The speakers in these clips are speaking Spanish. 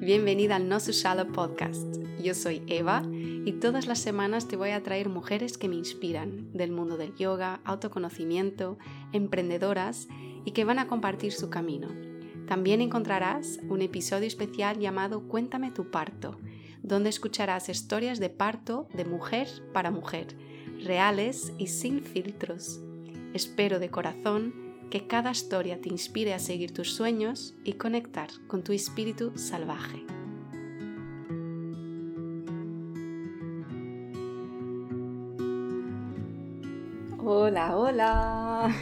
Bienvenida al No Shallow Podcast. Yo soy Eva y todas las semanas te voy a traer mujeres que me inspiran del mundo del yoga, autoconocimiento, emprendedoras y que van a compartir su camino. También encontrarás un episodio especial llamado Cuéntame tu parto, donde escucharás historias de parto de mujer para mujer, reales y sin filtros. Espero de corazón que cada historia te inspire a seguir tus sueños y conectar con tu espíritu salvaje. Hola, hola.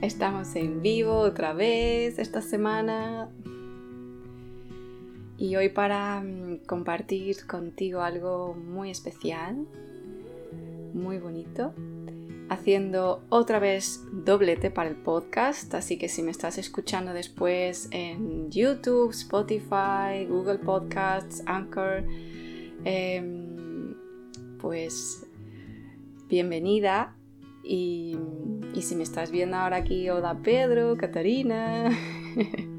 Estamos en vivo otra vez esta semana. Y hoy para mm, compartir contigo algo muy especial, muy bonito, haciendo otra vez doblete para el podcast, así que si me estás escuchando después en YouTube, Spotify, Google Podcasts, Anchor, em, pues bienvenida. Y, si me estás viendo ahora aquí, hola Pedro, Catarina.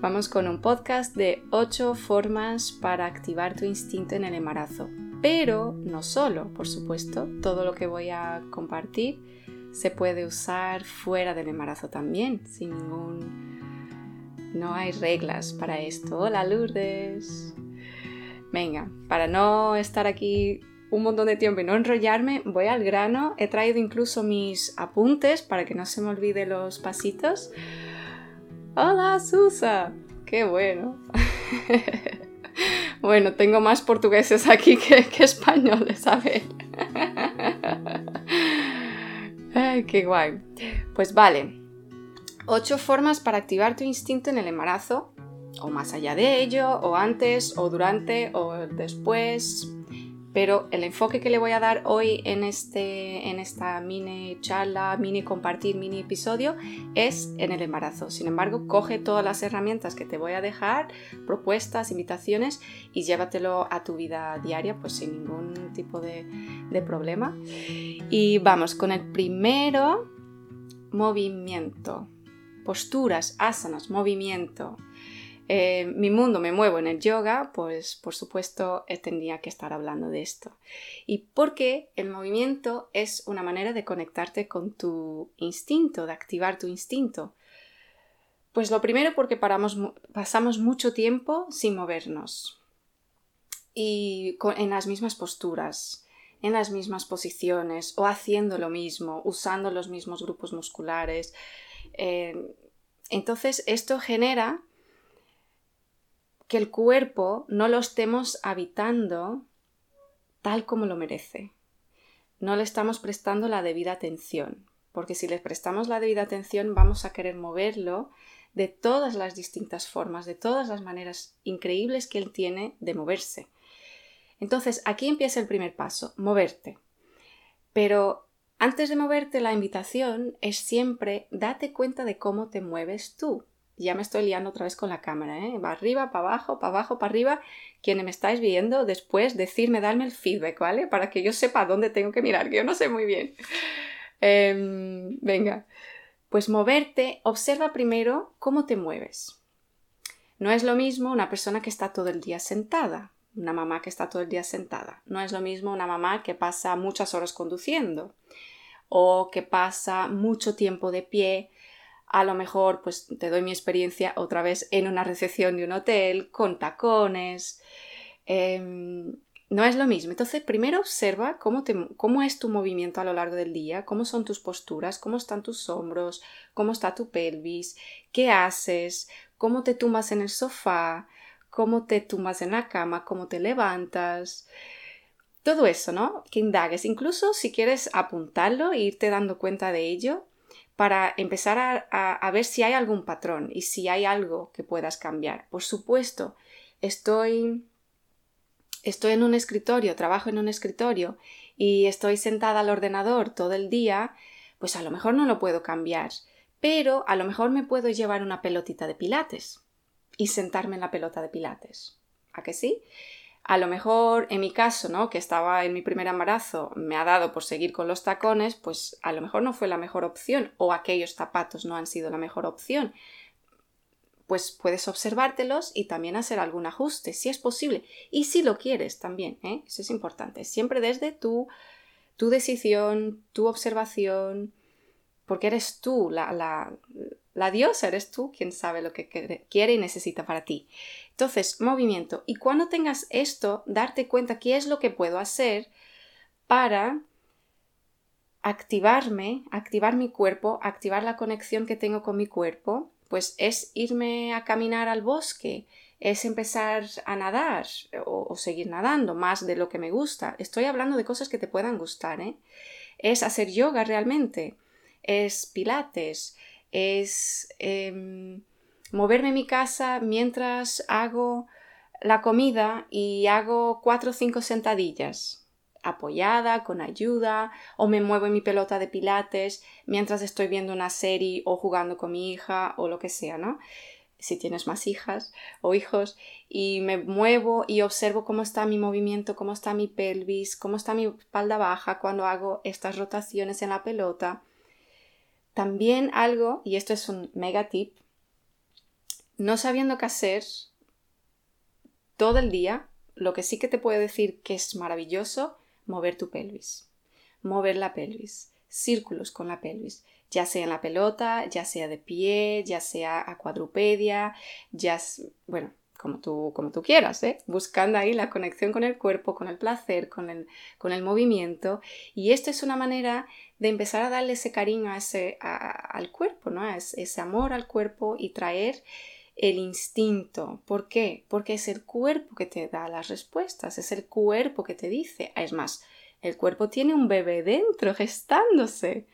Vamos con un podcast de 8 formas para activar tu instinto en el embarazo. Pero no solo, por supuesto, todo lo que voy a compartir se puede usar fuera del embarazo también, sin ningún... No hay reglas para esto. Hola Lourdes. Venga, para no estar aquí un montón de tiempo y no enrollarme, voy al grano. He traído incluso mis apuntes para que no se me olvide los pasitos. Hola Susa, qué bueno. Bueno, tengo más portugueses aquí que, españoles, a ver. Ay, qué guay. Pues vale. Ocho formas para activar tu instinto en el embarazo, o más allá de ello, o antes, o durante, o después, pero el enfoque que le voy a dar hoy en, este, en esta mini charla, mini compartir, mini episodio es en el embarazo. Sin embargo, coge todas las herramientas que te voy a dejar, propuestas, invitaciones y llévatelo a tu vida diaria pues sin ningún tipo de, de problema. Y vamos con el primero, movimiento. Posturas, asanas, movimiento. Eh, mi mundo me muevo en el yoga, pues por supuesto eh, tendría que estar hablando de esto. Y porque el movimiento es una manera de conectarte con tu instinto, de activar tu instinto. Pues lo primero porque pasamos mucho tiempo sin movernos y en las mismas posturas, en las mismas posiciones o haciendo lo mismo, usando los mismos grupos musculares. Eh, entonces esto genera que el cuerpo no lo estemos habitando tal como lo merece. No le estamos prestando la debida atención, porque si le prestamos la debida atención vamos a querer moverlo de todas las distintas formas, de todas las maneras increíbles que él tiene de moverse. Entonces, aquí empieza el primer paso, moverte. Pero antes de moverte, la invitación es siempre date cuenta de cómo te mueves tú ya me estoy liando otra vez con la cámara, ¿eh? Va arriba, para abajo, para abajo, para arriba. Quienes me estáis viendo, después decirme, darme el feedback, ¿vale? Para que yo sepa dónde tengo que mirar, que yo no sé muy bien. Em, venga, pues moverte, observa primero cómo te mueves. No es lo mismo una persona que está todo el día sentada, una mamá que está todo el día sentada. No es lo mismo una mamá que pasa muchas horas conduciendo o que pasa mucho tiempo de pie a lo mejor, pues te doy mi experiencia otra vez en una recepción de un hotel, con tacones. Em, no es lo mismo. Entonces, primero observa cómo, cómo es tu movimiento a lo largo del día, cómo son tus posturas, cómo están tus hombros, cómo está tu pelvis, qué haces, cómo te tumbas en el sofá, cómo te tumbas en la cama, cómo te levantas. Todo eso, ¿no? Que indagues. Incluso si quieres apuntarlo e irte dando cuenta de ello, para empezar a, ver si hay algún patrón y si hay algo que puedas cambiar. Por supuesto, estoy, estoy en un escritorio, trabajo en un escritorio y estoy sentada al ordenador todo el día, pues a lo mejor no lo puedo cambiar, pero a lo mejor me puedo llevar una pelotita de pilates y sentarme en la pelota de pilates. ¿A que sí? A lo mejor, en mi caso, ¿no? Que estaba en mi primer embarazo, me ha dado por seguir con los tacones, pues a lo mejor no fue la mejor opción, o aquellos zapatos no han sido la mejor opción. pues puedes observártelos y también hacer algún ajuste, si es posible. Y si lo quieres también, ¿eh? eso es importante. Siempre desde tu, tu decisión, tu observación, porque eres tú, la, la, la diosa eres tú quien sabe lo que quiere y necesita para ti. Entonces, movimiento. Y cuando tengas esto, darte cuenta qué es lo que puedo hacer para activarme, activar mi cuerpo, activar la conexión que tengo con mi cuerpo, pues es irme a caminar al bosque, es empezar a nadar o, seguir nadando más de lo que me gusta. Estoy hablando de cosas que te puedan gustar, ¿eh? Es hacer yoga realmente, es pilates, es em, moverme en mi casa mientras hago la comida y hago cuatro o cinco sentadillas apoyada, con ayuda, o me muevo en mi pelota de pilates mientras estoy viendo una serie o jugando con mi hija o lo que sea, ¿no? Si tienes más hijas o hijos, y me muevo y observo cómo está mi movimiento, cómo está mi pelvis, cómo está mi espalda baja cuando hago estas rotaciones en la pelota. También algo, y esto es un mega tip, no sabiendo qué hacer todo el día, lo que sí que te puedo decir que es maravilloso mover tu pelvis, mover la pelvis, círculos con la pelvis, ya sea en la pelota, ya sea de pie, ya sea a cuadrupedia, ya, bueno, como tú, como tú quieras, ¿eh? buscando ahí la conexión con el cuerpo, con el placer, con el, con el movimiento. Y esto es una manera de empezar a darle ese cariño a ese, al cuerpo, ¿no? ese amor al cuerpo y traer el instinto. ¿Por qué? Porque es el cuerpo que te da las respuestas, es el cuerpo que te dice. Es más, el cuerpo tiene un bebé dentro, gestándose.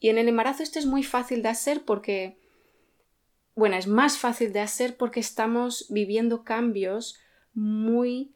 Y en el embarazo esto es muy fácil de hacer porque, bueno, es más fácil de hacer porque estamos viviendo cambios muy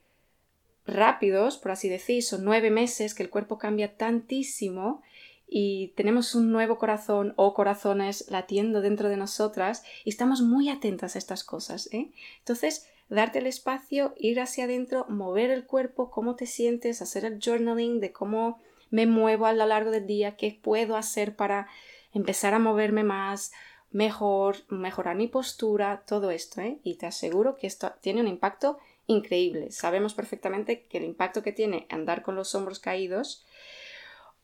rápidos, por así decir, son nueve meses que el cuerpo cambia tantísimo y tenemos un nuevo corazón o corazones latiendo dentro de nosotras y estamos muy atentas a estas cosas. ¿eh? Entonces, darte el espacio, ir hacia adentro, mover el cuerpo, cómo te sientes, hacer el journaling de cómo me muevo a lo largo del día, qué puedo hacer para empezar a moverme más, mejor, mejorar mi postura, todo esto. ¿eh? Y te aseguro que esto tiene un impacto increíble. Sabemos perfectamente que el impacto que tiene andar con los hombros caídos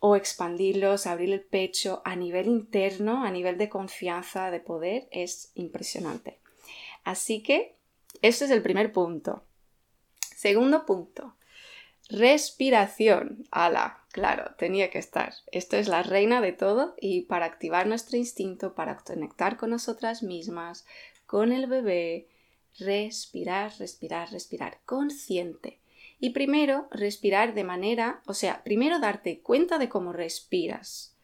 o expandirlos, abrir el pecho a nivel interno, a nivel de confianza, de poder, es impresionante. Así que, este es el primer punto. Segundo punto, respiración. Ala, claro, tenía que estar. Esto es la reina de todo y para activar nuestro instinto, para conectar con nosotras mismas, con el bebé, respirar, respirar, respirar, consciente. Y primero, respirar de manera, o sea, primero darte cuenta de cómo respiras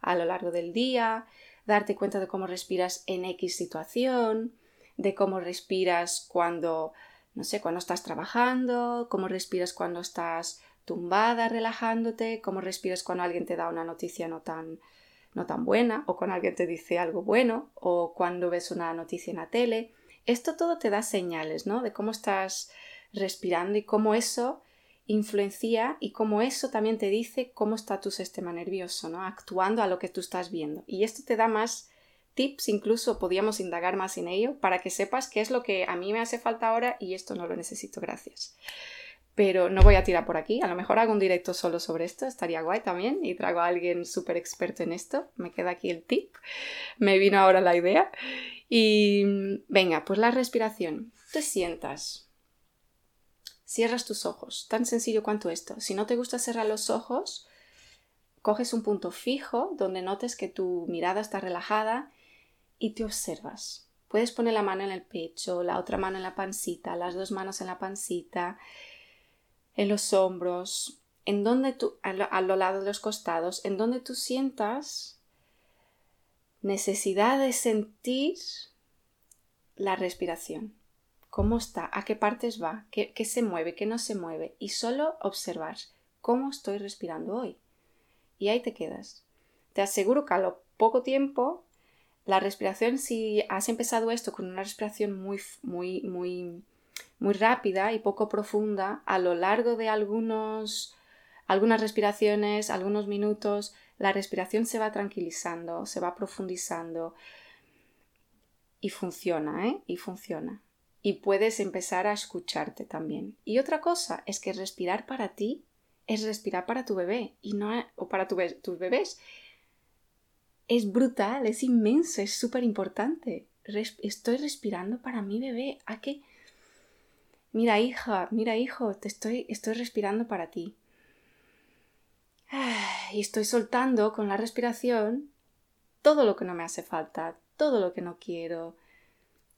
a lo largo del día, darte cuenta de cómo respiras en X situación, de cómo respiras cuando, no sé, cuando estás trabajando, cómo respiras cuando estás tumbada relajándote, cómo respiras cuando alguien te da una noticia no tan, no tan buena, o cuando alguien te dice algo bueno, o cuando ves una noticia en la tele. Esto todo te da señales, ¿no? De cómo estás respirando y cómo eso influencia y cómo eso también te dice cómo está tu sistema nervioso, ¿no? Actuando a lo que tú estás viendo. Y esto te da más tips, incluso podríamos indagar más en ello para que sepas qué es lo que a mí me hace falta ahora y esto no lo necesito, gracias. Pero no voy a tirar por aquí, a lo mejor hago un directo solo sobre esto, estaría guay también y traigo a alguien súper experto en esto, me queda aquí el tip, me vino ahora la idea. Y venga, pues la respiración. Te sientas, cierras tus ojos. Tan sencillo cuanto esto. Si no te gusta cerrar los ojos, coges un punto fijo donde notes que tu mirada está relajada y te observas. Puedes poner la mano en el pecho, la otra mano en la pancita, las dos manos en la pancita, en los hombros, en donde tú, a lo, a lo lado de los costados, en donde tú sientas necesidad de sentir la respiración. Cómo está, a qué partes va, qué, se mueve, qué no se mueve, y solo observar cómo estoy respirando hoy. Y ahí te quedas. Te aseguro que a lo poco tiempo la respiración, si has empezado esto con una respiración muy, muy, muy, muy rápida y poco profunda, a lo largo de algunos, algunas respiraciones, algunos minutos, la respiración se va tranquilizando, se va profundizando, Y funciona, ¿eh? Y funciona. Y puedes empezar a escucharte también. Y otra cosa es que respirar para ti es respirar para tu bebé y no o para tus bebés. Es brutal, es inmenso, es súper importante. estoy respirando para mi bebé. ¿A qué? Mira, hija, mira, hijo, te estoy, estoy respirando para ti. Y estoy soltando con la respiración todo lo que no me hace falta, todo lo que no quiero,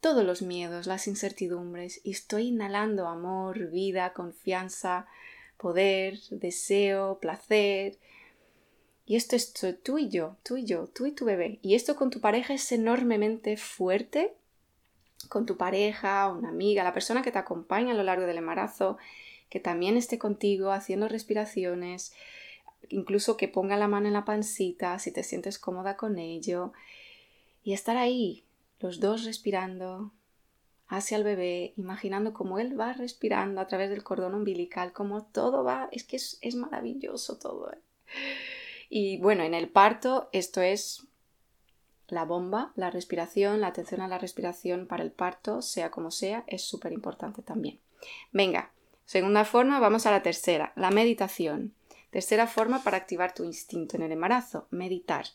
todos los miedos, las incertidumbres, y estoy inhalando amor, vida, confianza, poder, deseo, placer. Y esto es tú y yo, tú y yo, tú y tu bebé. Y esto con tu pareja es enormemente fuerte. Con tu pareja, una amiga, la persona que te acompaña a lo largo del embarazo, que también esté contigo haciendo respiraciones, incluso que ponga la mano en la pancita si te sientes cómoda con ello. Y estar ahí, los dos respirando hacia el bebé, imaginando cómo él va respirando a través del cordón umbilical, cómo todo va, es que es, maravilloso todo. ¿eh? Y bueno, en el parto esto es la bomba, la respiración, la atención a la respiración para el parto, sea como sea, es súper importante también. Venga, segunda forma, vamos a la tercera, la meditación. Tercera forma para activar tu instinto en el embarazo, meditar.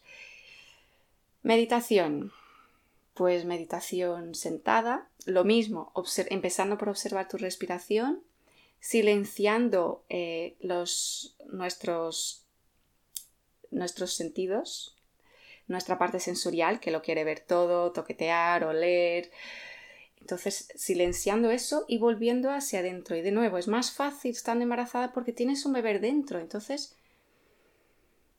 Meditación. Pues meditación sentada, lo mismo, empezando por observar tu respiración, silenciando eh, los, nuestros, nuestros sentidos, nuestra parte sensorial, que lo quiere ver todo, toquetear, oler. Entonces, silenciando eso y volviendo hacia adentro. Y de nuevo, es más fácil estando embarazada porque tienes un bebé dentro. Entonces,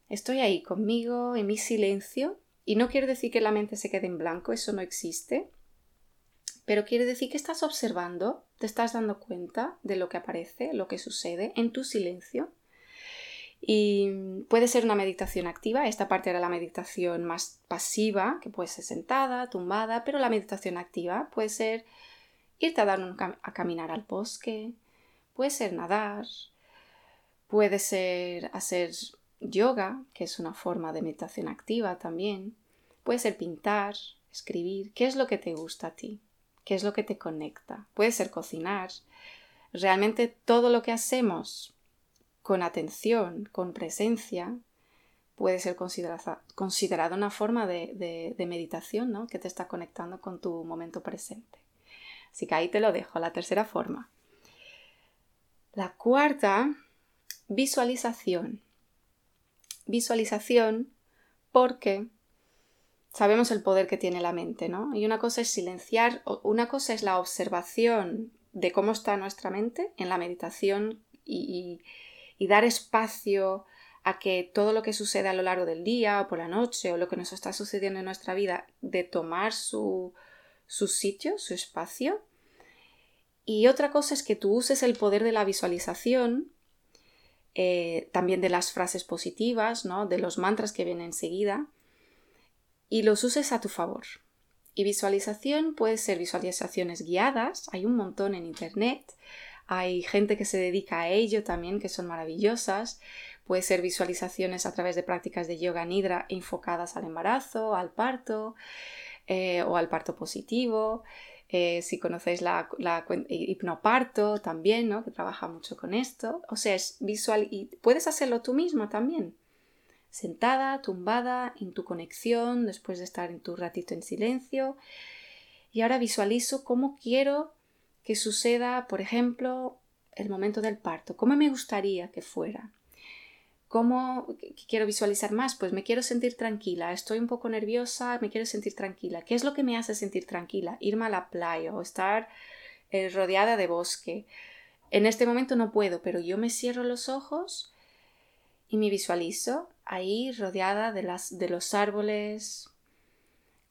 estoy ahí conmigo, en mi silencio, y no quiere decir que la mente se quede en blanco, eso no existe, pero quiere decir que estás observando, te estás dando cuenta de lo que aparece, lo que sucede en tu silencio. Y puede ser una meditación activa, esta parte era la meditación más pasiva, que puede ser sentada, tumbada, pero la meditación activa puede ser irte a dar a caminar al bosque, puede ser nadar, puede ser hacer yoga, que es una forma de meditación activa también. Puede ser pintar, escribir. ¿Qué es lo que te gusta a ti? ¿Qué es lo que te conecta? Puede ser cocinar. Realmente todo lo que hacemos con atención, con presencia, puede ser considerado una forma de, de meditación, ¿no? Que te está conectando con tu momento presente. Así que ahí te lo dejo, la tercera forma. La cuarta, visualización visualización porque sabemos el poder que tiene la mente, ¿no? Y una cosa es silenciar, una cosa es la observación de cómo está nuestra mente en la meditación y, dar espacio a que todo lo que sucede a lo largo del día o por la noche o lo que nos está sucediendo en nuestra vida, de tomar su, su sitio, su espacio. Y otra cosa es que tú uses el poder de la visualización eh, también de las frases positivas, ¿no? de los mantras que vienen enseguida, y los uses a tu favor. Y visualización puede ser visualizaciones guiadas, hay un montón en Internet, hay gente que se dedica a ello también, que son maravillosas. Puede ser visualizaciones a través de prácticas de yoga nidra enfocadas al embarazo, al parto eh, o al parto positivo. Eh, si conocéis la, hipnoparto también, ¿no? que trabaja mucho con esto. O sea, es visual y puedes hacerlo tú misma también. Sentada, tumbada, en tu conexión, después de estar en tu ratito en silencio. Y ahora visualizo cómo quiero que suceda, por ejemplo, el momento del parto. ¿Cómo me gustaría que fuera? ¿Cómo quiero visualizar más? Pues me quiero sentir tranquila, estoy un poco nerviosa, me quiero sentir tranquila. ¿Qué es lo que me hace sentir tranquila? Irme a la playa o estar eh, rodeada de bosque. En este momento no puedo, pero yo me cierro los ojos y me visualizo ahí rodeada de, las, de los árboles,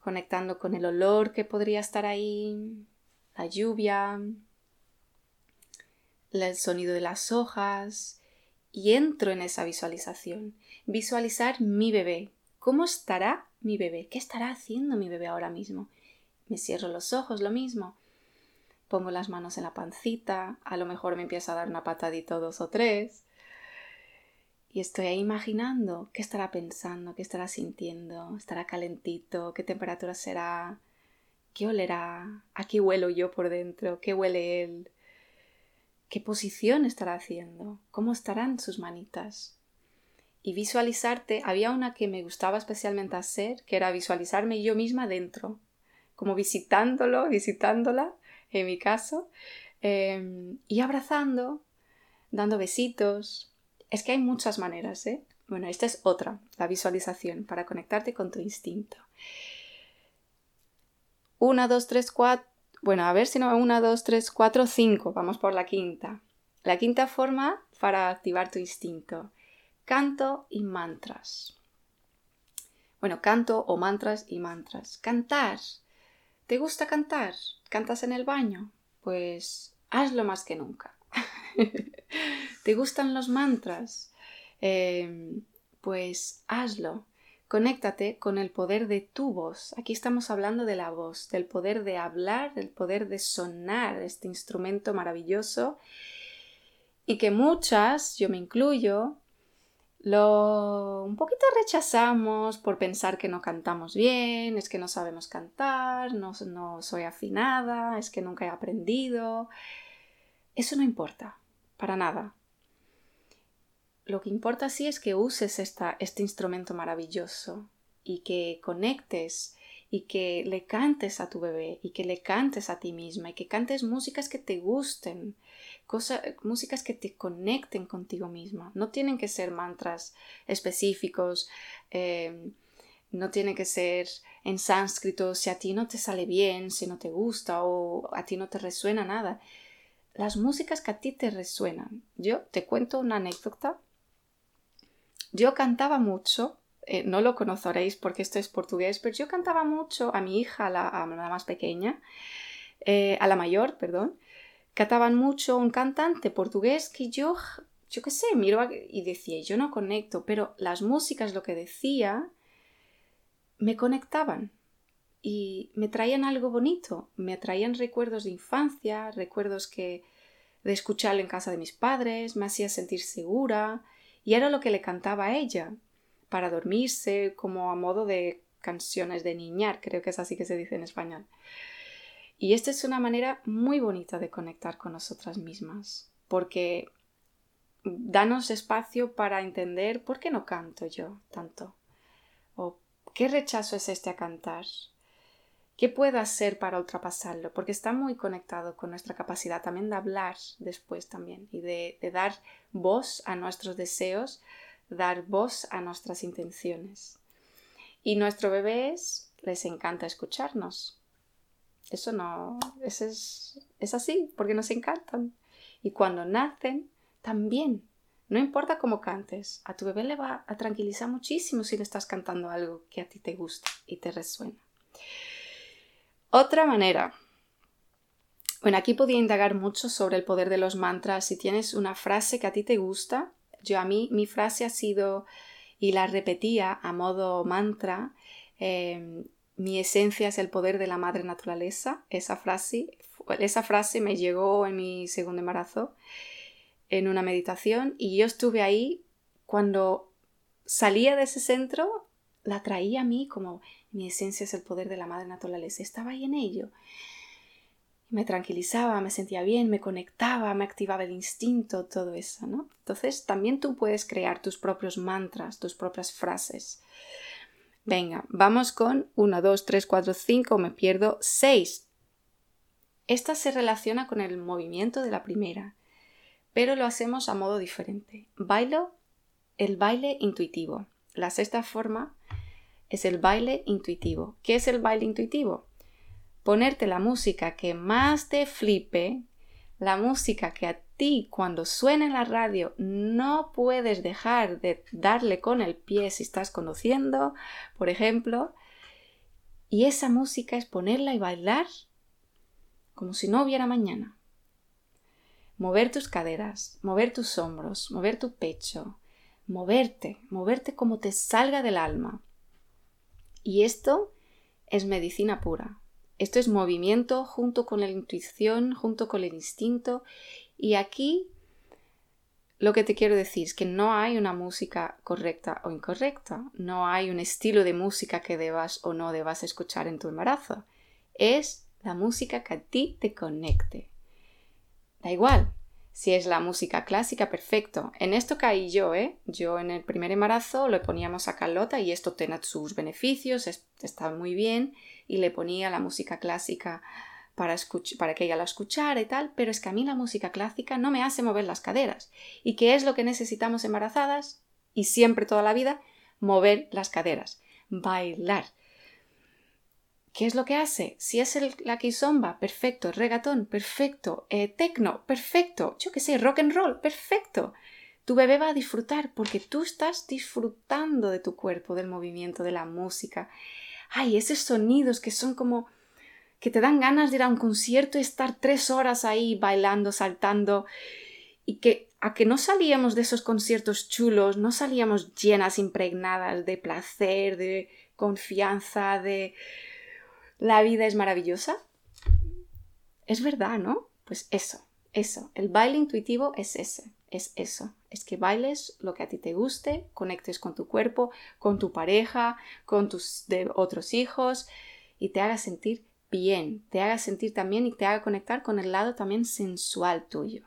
conectando con el olor que podría estar ahí, la lluvia, el sonido de las hojas y entro en esa visualización. Visualizar mi bebé. ¿Cómo estará mi bebé? ¿Qué estará haciendo mi bebé ahora mismo? Me cierro los ojos, lo mismo. Pongo las manos en la pancita, a lo mejor me empieza a dar una patadita dos o tres. Y estoy ahí imaginando qué estará pensando, qué estará sintiendo, estará calentito, qué temperatura será, ¿Qué olerá? ¿A qué huelo yo por dentro? ¿Qué huele él? ¿Qué posición estará haciendo? ¿Cómo estarán sus manitas? Y visualizarte, había una que me gustaba especialmente hacer, que era visualizarme yo misma dentro, como visitándolo, visitándola, en mi caso, em, y abrazando, dando besitos. Es que hay muchas maneras, ¿eh? Bueno, esta es otra, la visualización, para conectarte con tu instinto. Una, dos, tres, cuatro. Bueno, a ver si no, una, dos, tres, cuatro, cinco. Vamos por la quinta. La quinta forma para activar tu instinto. Canto y mantras. Bueno, canto o mantras y mantras. Cantar. ¿Te gusta cantar? ¿Cantas en el baño? Pues hazlo más que nunca. ¿Te gustan los mantras? Em, pues hazlo. Conéctate con el poder de tu voz. Aquí estamos hablando de la voz, del poder de hablar, del poder de sonar, este instrumento maravilloso y que muchas, yo me incluyo, lo un poquito rechazamos por pensar que no cantamos bien, es que no sabemos cantar, no, no soy afinada, es que nunca he aprendido. Eso no importa, para nada. Lo que importa sí es que uses esta, este instrumento maravilloso y que conectes y que le cantes a tu bebé y que le cantes a ti misma y que cantes músicas que te gusten, músicas que te conecten contigo misma. No tienen que ser mantras específicos, eh, no tiene que ser en sánscrito si a ti no te sale bien, si no te gusta o a ti no te resuena nada. Las músicas que a ti te resuenan. Yo te cuento una anécdota. Yo cantaba mucho, eh, no lo conoceréis porque esto es portugués, pero yo cantaba mucho a mi hija, a la, más pequeña, eh, a la mayor, perdón, cantaban mucho un cantante portugués que yo, yo qué sé, miro y decía, yo no conecto, pero las músicas, lo que decía, me conectaban y me traían algo bonito, me traían recuerdos de infancia, recuerdos que de escucharle en casa de mis padres, me hacía sentir segura y era lo que le cantaba a ella para dormirse como a modo de canciones de niñar, creo que es así que se dice en español. Y esta es una manera muy bonita de conectar con nosotras mismas, porque danos espacio para entender por qué no canto yo tanto, o qué rechazo es este a cantar, qué puedo hacer para ultrapasarlo, porque está muy conectado con nuestra capacidad también de hablar después también y de, dar voz a nuestros deseos, dar voz a nuestras intenciones. Y nuestros bebés les encanta escucharnos, eso no, es, es así, porque nos encantan. Y cuando nacen, también. No importa cómo cantes, a tu bebé le va a tranquilizar muchísimo si le estás cantando algo que a ti te gusta y te resuena. Otra manera. Bueno, aquí podía indagar mucho sobre el poder de los mantras. Si tienes una frase que a ti te gusta, yo a mí mi frase ha sido, y la repetía a modo mantra, eh, mi esencia es el poder de la madre naturaleza. Esa frase, esa frase me llegó en mi segundo embarazo en una meditación y yo estuve ahí cuando salía de ese centro, la traía a mí como mi esencia es el poder de la madre naturaleza. Estaba ahí en ello. Me tranquilizaba, me sentía bien, me conectaba, me activaba el instinto, todo eso, ¿no? Entonces también tú puedes crear tus propios mantras, tus propias frases. Venga, vamos con 1, 2, 3, 4, 5, me pierdo 6. Esta se relaciona con el movimiento de la primera, pero lo hacemos a modo diferente. Bailo el baile intuitivo. La sexta forma es el baile intuitivo. ¿Qué es el baile intuitivo? Ponerte la música que más te flipe, la música que a ti cuando suena en la radio no puedes dejar de darle con el pie si estás conociendo, por ejemplo, y esa música es ponerla y bailar como si no hubiera mañana. Mover tus caderas, mover tus hombros, mover tu pecho, moverte, moverte como te salga del alma. Y esto es medicina pura. Esto es movimiento junto con la intuición, junto con el instinto. Y aquí lo que te quiero decir es que no hay una música correcta o incorrecta. No hay un estilo de música que debas o no debas escuchar en tu embarazo. es la música que a ti te conecte. Da igual, si es la música clásica, perfecto. En esto caí yo, ¿eh? Yo en el primer embarazo le poníamos a Carlota y esto tiene sus beneficios, está muy bien, y le ponía la música clásica para, para que ella la escuchara y tal, pero es que a mí la música clásica no me hace mover las caderas. ¿Y qué es lo que necesitamos embarazadas? Y siempre toda la vida, mover las caderas, bailar. ¿Qué es lo que hace? Si es la kizomba, perfecto. Regatón, perfecto. Eh, tecno, perfecto. Yo qué sé, rock and roll, perfecto. Tu bebé va a disfrutar porque tú estás disfrutando de tu cuerpo, del movimiento, de la música. Ay, esos sonidos que son como que te dan ganas de ir a un concierto y estar tres horas ahí bailando, saltando y que a que no salíamos de esos conciertos chulos, no salíamos llenas, impregnadas de placer, de confianza, de la vida es maravillosa. Es verdad, ¿no? Pues eso, eso. El baile intuitivo es ese, es eso. Es que bailes lo que a ti te guste, conectes con tu cuerpo, con tu pareja, con tus otros hijos y te haga sentir bien, te haga sentir también y te haga conectar con el lado también sensual tuyo.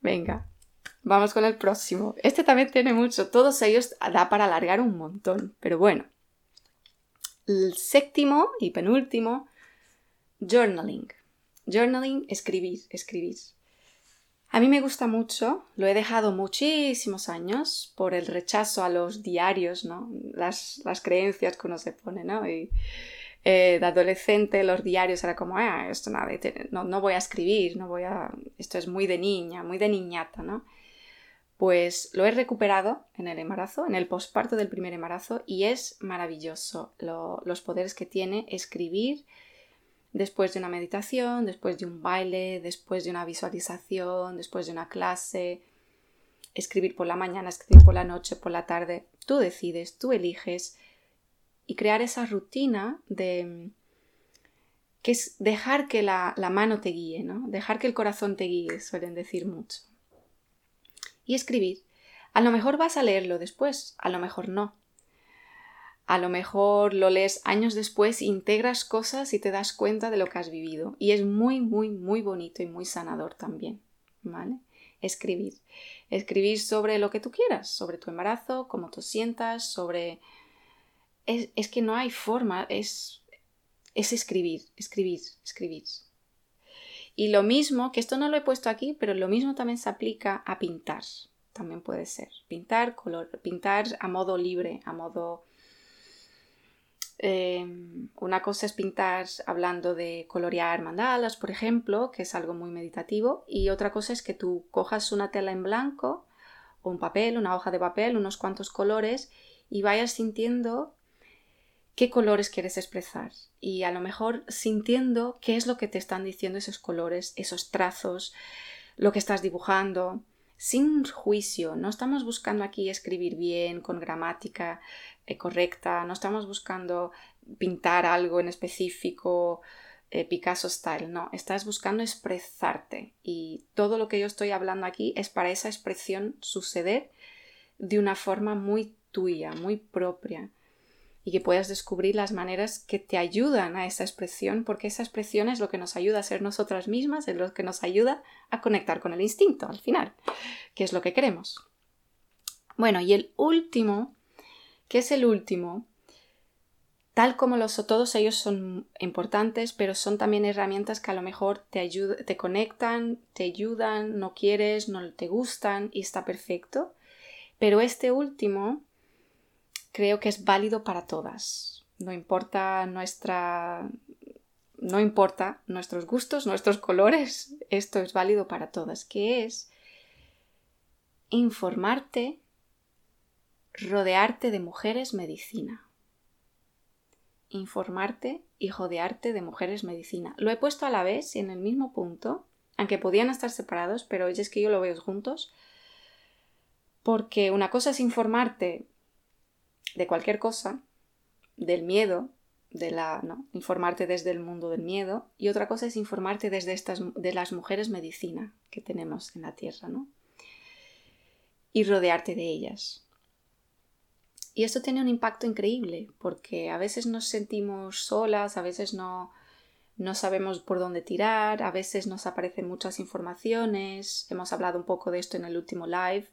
Venga, vamos con el próximo. Este también tiene mucho, todos ellos da para alargar un montón, pero bueno, el séptimo y penúltimo, journaling. Journaling, escribir, escribir. A mí me gusta mucho, lo he dejado muchísimos años por el rechazo a los diarios, ¿no? Las, creencias que uno se pone, ¿no? Y, eh, de adolescente los diarios era como, ah, esto nada, no, no voy a escribir, no voy a, esto es muy de niña, muy de niñata, ¿no? Pues lo he recuperado en el embarazo, en el posparto del primer embarazo, y es maravilloso los poderes que tiene escribir después de una meditación, después de un baile, después de una visualización, después de una clase, escribir por la mañana, escribir por la noche, por la tarde. Tú decides, tú eliges y crear esa rutina de que es dejar que la, la mano te guíe, ¿no? Dejar que el corazón te guíe, suelen decir mucho y escribir. A lo mejor vas a leerlo después, a lo mejor no. A lo mejor lo lees años después, integras cosas y te das cuenta de lo que has vivido. Y es muy, muy, muy bonito y muy sanador también. ¿Vale? Escribir. Escribir sobre lo que tú quieras, sobre tu embarazo, cómo te sientas, sobre... Es, es que no hay forma, es, es escribir, escribir, escribir. Y lo mismo, que esto no lo he puesto aquí, pero lo mismo también se aplica a pintar. También puede ser. Pintar, color, pintar a modo libre, a modo... Em, una cosa es pintar hablando de colorear mandalas, por ejemplo, que es algo muy meditativo, y otra cosa es que tú cojas una tela en blanco, o un papel, una hoja de papel, unos cuantos colores, y vayas sintiendo qué colores quieres expresar. Y a lo mejor sintiendo qué es lo que te están diciendo esos colores, esos trazos, lo que estás dibujando, sin juicio. No estamos buscando aquí escribir bien, con gramática eh, correcta, no estamos buscando pintar algo en específico, eh, Picasso style, no, estás buscando expresarte. Y todo lo que yo estoy hablando aquí es para esa expresión suceder de una forma muy tuya, muy propia y que puedas descubrir las maneras que te ayudan a esa expresión, porque esa expresión es lo que nos ayuda a ser nosotras mismas, es lo que nos ayuda a conectar con el instinto al final, que es lo que queremos. Bueno, y el último, que es el último, tal como los todos ellos son importantes, pero son también herramientas que a lo mejor te te conectan, te ayudan, no quieres, no te gustan y está perfecto. Pero este último creo que es válido para todas. No importa nuestra no importa nuestros gustos, nuestros colores, esto es válido para todas, que es informarte, rodearte de mujeres medicina. Informarte y rodearte de mujeres medicina. Lo he puesto a la vez y en el mismo punto, aunque podían estar separados, pero es que yo lo veo juntos, porque una cosa es informarte de cualquier cosa, del miedo, de la, ¿no? informarte desde el mundo del miedo, y otra cosa es informarte desde estas, de las mujeres medicina que tenemos en la Tierra, ¿no? Y rodearte de ellas. Y esto tiene un impacto increíble porque a veces nos sentimos solas, a veces no, no sabemos por dónde tirar, a veces nos aparecen muchas informaciones. Hemos hablado un poco de esto en el último live,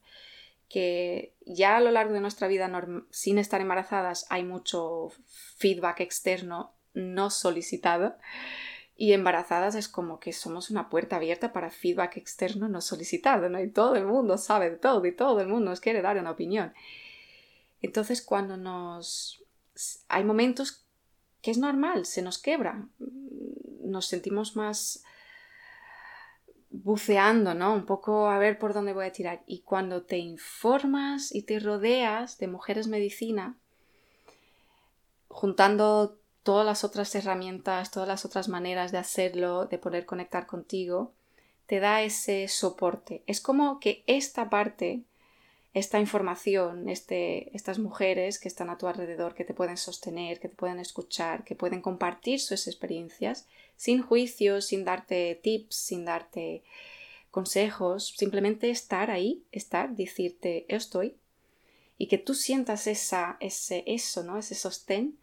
que ya a lo largo de nuestra vida sin estar embarazadas hay mucho feedback externo no solicitado y embarazadas es como que somos una puerta abierta para feedback externo no solicitado, ¿no? Y todo el mundo sabe de todo y todo el mundo nos quiere dar una opinión. Entonces cuando nos... hay momentos que es normal, se nos quebra, nos sentimos más buceando, ¿no? Un poco a ver por dónde voy a tirar. Y cuando te informas y te rodeas de mujeres medicina, juntando todas las otras herramientas, todas las otras maneras de hacerlo, de poder conectar contigo, te da ese soporte. Es como que esta parte, esta información, este, estas mujeres que están a tu alrededor, que te pueden sostener, que te pueden escuchar, que pueden compartir sus experiencias, sin juicios, sin darte tips, sin darte consejos, simplemente estar ahí, estar, decirte estoy, y que tú sientas esa, ese, eso, ¿no? ese sostén,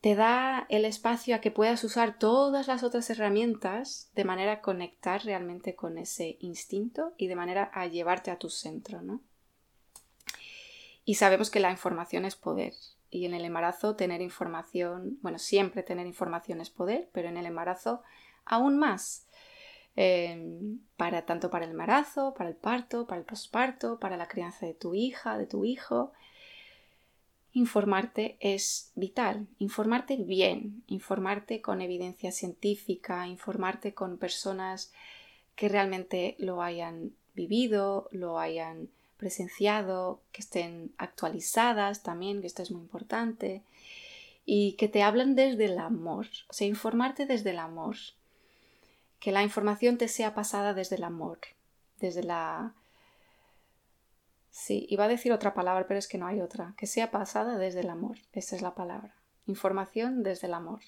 te da el espacio a que puedas usar todas las otras herramientas de manera a conectar realmente con ese instinto y de manera a llevarte a tu centro, ¿no? Y sabemos que la información es poder. Y en el embarazo tener información, bueno, siempre tener información es poder, pero en el embarazo aún más. Em, para tanto para el embarazo, para el parto, para el posparto, para la crianza de tu hija, de tu hijo, informarte es vital, informarte bien, informarte con evidencia científica, informarte con personas que realmente lo hayan vivido, lo hayan presenciado, que estén actualizadas también, que esto es muy importante, y que te hablan desde el amor, o sea, informarte desde el amor, que la información te sea pasada desde el amor, desde la Sí, iba a decir otra palabra, pero es que no hay otra. Que sea pasada desde el amor. Esa es la palabra. Información desde el amor.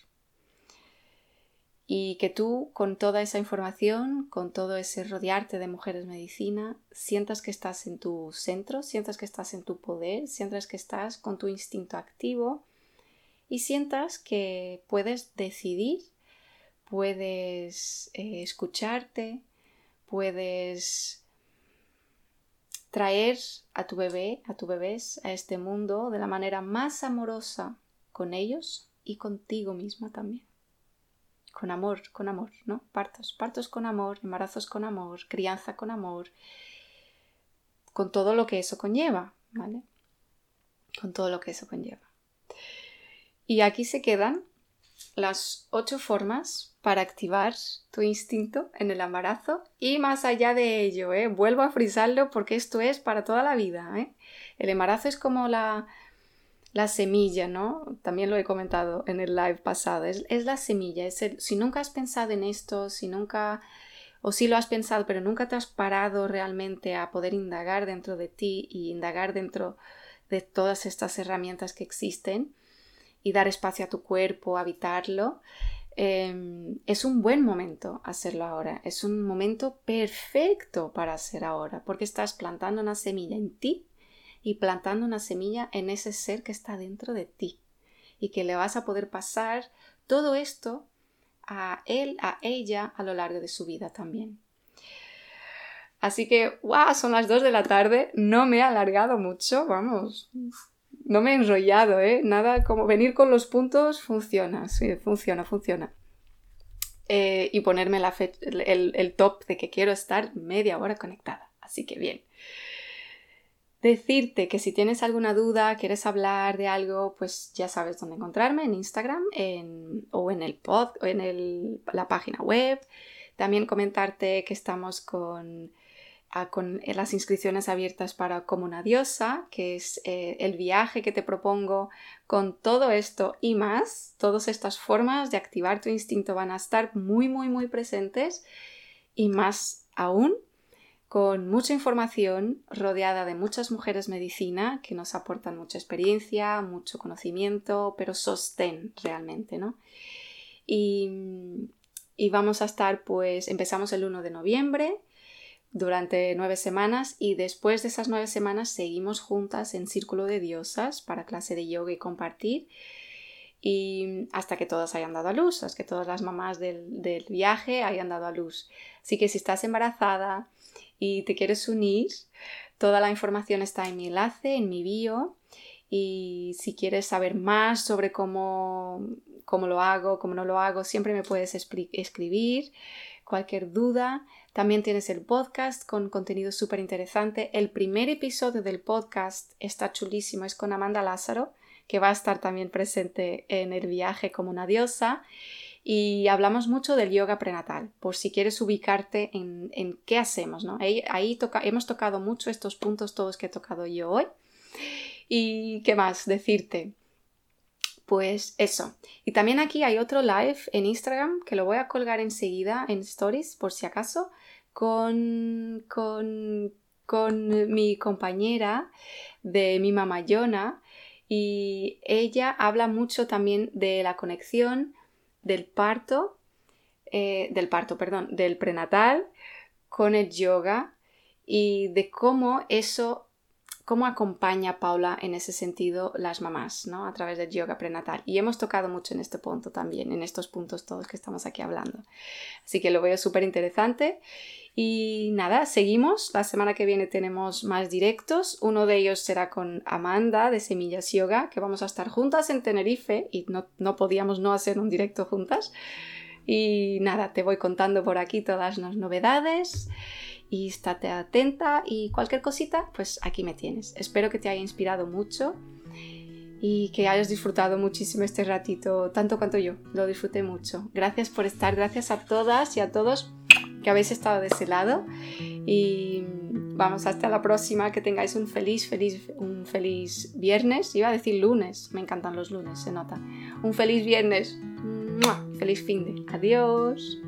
Y que tú, con toda esa información, con todo ese rodearte de mujeres medicina, sientas que estás en tu centro, sientas que estás en tu poder, sientas que estás con tu instinto activo y sientas que puedes decidir, puedes eh, escucharte, puedes traer a tu bebé, a tu bebés, a este mundo de la manera más amorosa con ellos y contigo misma también. Con amor, con amor, ¿no? Partos, partos con amor, embarazos con amor, crianza con amor, con todo lo que eso conlleva, ¿vale? Con todo lo que eso conlleva. Y aquí se quedan las ocho formas para activar tu instinto en el embarazo y más allá de ello, ¿eh? vuelvo a frisarlo porque esto es para toda la vida. ¿eh? El embarazo es como la, la semilla, ¿no? También lo he comentado en el live pasado, es, la semilla, es si nunca has pensado en esto, si nunca, o si lo has pensado, pero nunca te has parado realmente a poder indagar dentro de ti y indagar dentro de todas estas herramientas que existen, y dar espacio a tu cuerpo, habitarlo, em, es un buen momento hacerlo ahora. Es un momento perfecto para hacer ahora, porque estás plantando una semilla en ti y plantando una semilla en ese ser que está dentro de ti y que le vas a poder pasar todo esto a él, a ella a lo largo de su vida también. Así que, ¡guau! Son las 2 de la tarde, no me he alargado mucho, vamos, no me he enrollado, ¿eh? Nada como venir con los puntos funciona, sí, funciona, funciona. Eh, y ponerme la el, el top de que quiero estar media hora conectada. Así que bien. Decirte que si tienes alguna duda, quieres hablar de algo, pues ya sabes dónde encontrarme, en Instagram o en el pod, o en el, la página web. También comentarte que estamos con con eh, las inscripciones abiertas para Como una diosa, que es eh, el viaje que te propongo con todo esto y más. Todas estas formas de activar tu instinto van a estar muy, muy, muy presentes y más aún con mucha información rodeada de muchas mujeres medicina que nos aportan mucha experiencia, mucho conocimiento, pero sostén realmente, ¿no? Y, y vamos a estar, pues, empezamos el 1 de noviembre durante nueve semanas y después de esas nueve semanas seguimos juntas en Círculo de Diosas para clase de yoga y compartir y hasta que todas hayan dado a luz, hasta que todas las mamás del, del, viaje hayan dado a luz. Así que si estás embarazada y te quieres unir, toda la información está en mi enlace, en mi bio. Y si quieres saber más sobre cómo, cómo lo hago, cómo no lo hago, siempre me puedes escribir. Cualquier duda, también tienes el podcast con contenido súper interesante. El primer episodio del podcast está chulísimo, es con Amanda Lázaro que va a estar también presente en el viaje como una diosa. Y hablamos mucho del yoga prenatal, por si quieres ubicarte en, qué hacemos. ¿no? Ahí, hemos tocado mucho estos puntos, todos que he tocado yo hoy. ¿Y qué más decirte? Pues eso. Y también aquí hay otro live en Instagram que lo voy a colgar enseguida en stories por si acaso con, con, con mi compañera de mi mamá Yona y ella habla mucho también de la conexión del parto, eh, del parto, perdón, del prenatal con el yoga y de cómo eso, cómo acompaña Paula en ese sentido las mamás, ¿no? A través del yoga prenatal. Y hemos tocado mucho en este punto también, en estos puntos todos que estamos aquí hablando. Así que lo veo súper interesante y nada, seguimos. La semana que viene tenemos más directos. Uno de ellos será con Amanda de Semillas Yoga, que vamos a estar juntas en Tenerife y no, no podíamos no hacer un directo juntas. Y nada, te voy contando por aquí todas las novedades y estate atenta y cualquier cosita, pues aquí me tienes. Espero que te haya inspirado mucho y que hayas disfrutado muchísimo este ratito, tanto cuanto yo. Lo disfruté mucho. Gracias por estar, gracias a todas y a todos que habéis estado de ese lado. Y vamos hasta la próxima que tengáis un feliz feliz un feliz viernes. Iba a decir lunes me encantan los lunes se nota. Un feliz viernes. Feliz fin de. Adiós